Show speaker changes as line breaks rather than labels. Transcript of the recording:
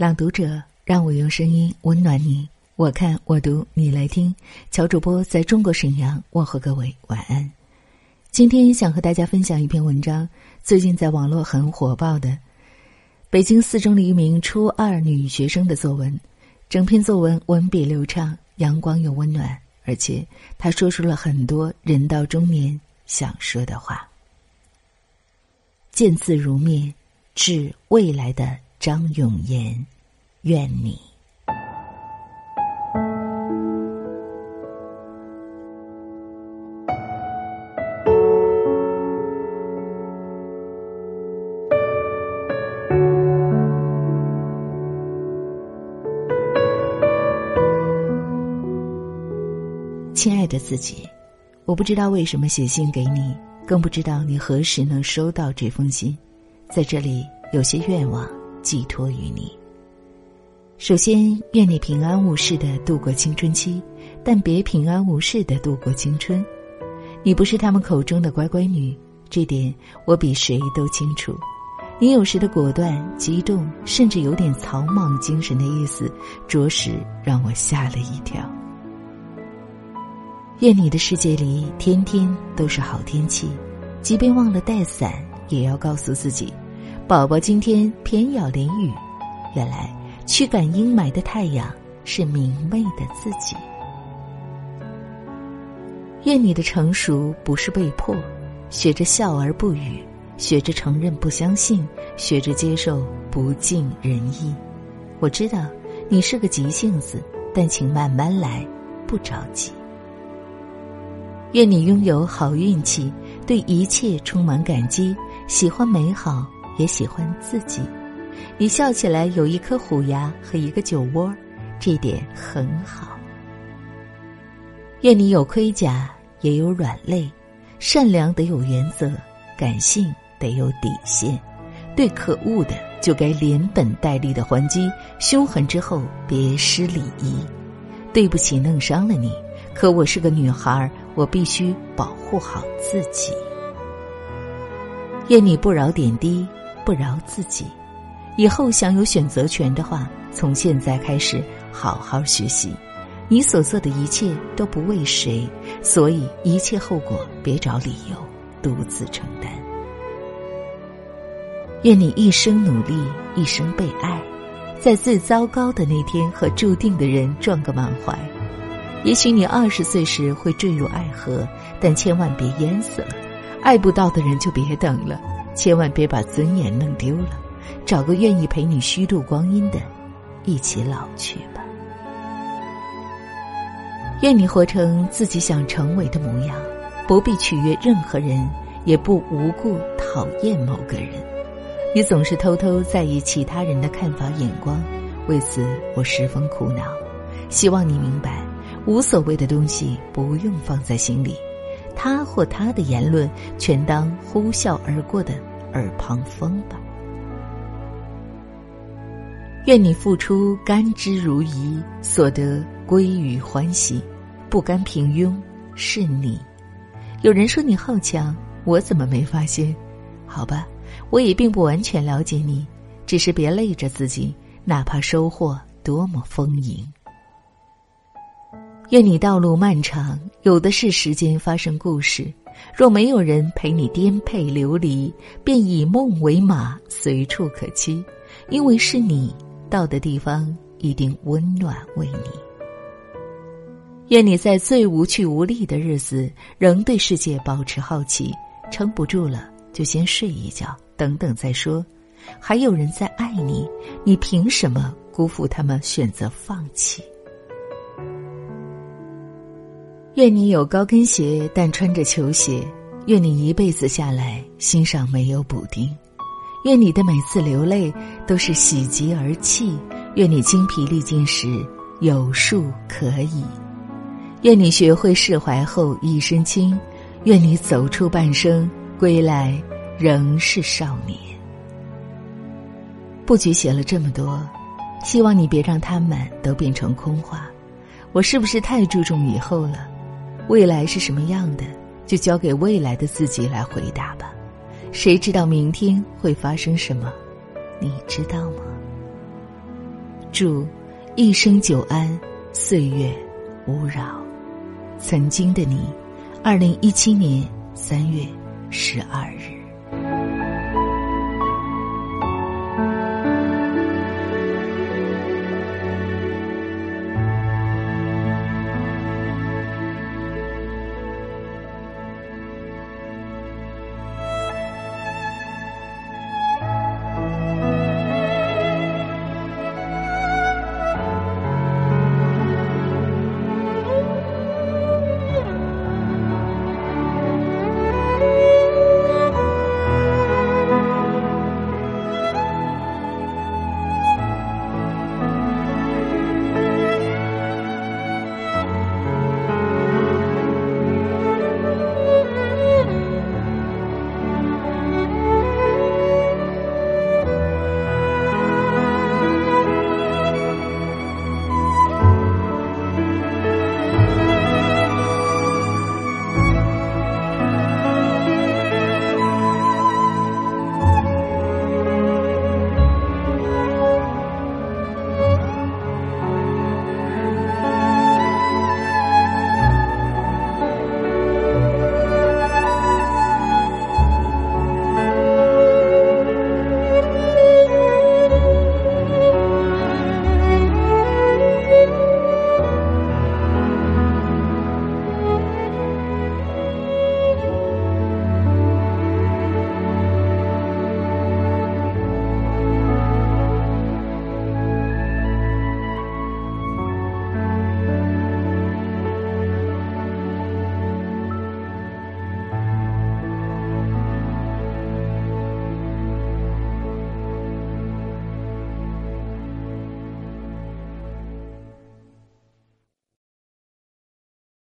朗读者，让我用声音温暖你。我看我读，你来听。乔主播在中国沈阳问候各位晚安。今天想和大家分享一篇文章，最近在网络很火爆的北京四中的一名初二女学生的作文。整篇作文文笔流畅，阳光又温暖，而且她说出了很多人到中年想说的话。见字如面，致未来的。张永言，愿你，亲爱的自己，我不知道为什么写信给你，更不知道你何时能收到这封信，在这里有些愿望。寄托于你。首先，愿你平安无事的度过青春期，但别平安无事的度过青春。你不是他们口中的乖乖女，这点我比谁都清楚。你有时的果断、激动，甚至有点草莽精神的意思，着实让我吓了一跳。愿你的世界里天天都是好天气，即便忘了带伞，也要告诉自己。宝宝今天偏要淋雨，原来驱赶阴霾的太阳是明媚的自己。愿你的成熟不是被迫，学着笑而不语，学着承认不相信，学着接受不尽人意。我知道你是个急性子，但请慢慢来，不着急。愿你拥有好运气，对一切充满感激，喜欢美好。也喜欢自己，你笑起来有一颗虎牙和一个酒窝，这点很好。愿你有盔甲，也有软肋，善良得有原则，感性得有底线，对可恶的就该连本带利的还击，凶狠之后别失礼仪。对不起，弄伤了你，可我是个女孩，我必须保护好自己。愿你不饶点滴。不饶自己，以后想有选择权的话，从现在开始好好学习。你所做的一切都不为谁，所以一切后果别找理由，独自承担。愿你一生努力，一生被爱，在最糟糕的那天和注定的人撞个满怀。也许你二十岁时会坠入爱河，但千万别淹死了。爱不到的人就别等了。千万别把尊严弄丢了，找个愿意陪你虚度光阴的，一起老去吧。愿你活成自己想成为的模样，不必取悦任何人，也不无故讨厌某个人。你总是偷偷在意其他人的看法眼光，为此我十分苦恼。希望你明白，无所谓的东西不用放在心里。他或他的言论，全当呼啸而过的耳旁风吧。愿你付出甘之如饴，所得归于欢喜，不甘平庸是你。有人说你好强，我怎么没发现？好吧，我也并不完全了解你，只是别累着自己，哪怕收获多么丰盈。愿你道路漫长，有的是时间发生故事。若没有人陪你颠沛流离，便以梦为马，随处可栖。因为是你到的地方，一定温暖为你。愿你在最无趣无力的日子，仍对世界保持好奇。撑不住了，就先睡一觉，等等再说。还有人在爱你，你凭什么辜负他们选择放弃？愿你有高跟鞋，但穿着球鞋；愿你一辈子下来，心上没有补丁；愿你的每次流泪都是喜极而泣；愿你精疲力尽时有树可以；愿你学会释怀后一身轻；愿你走出半生，归来仍是少年。布局写了这么多，希望你别让他们都变成空话。我是不是太注重以后了？未来是什么样的，就交给未来的自己来回答吧。谁知道明天会发生什么？你知道吗？祝一生久安，岁月无扰。曾经的你，二零一七年三月十二日。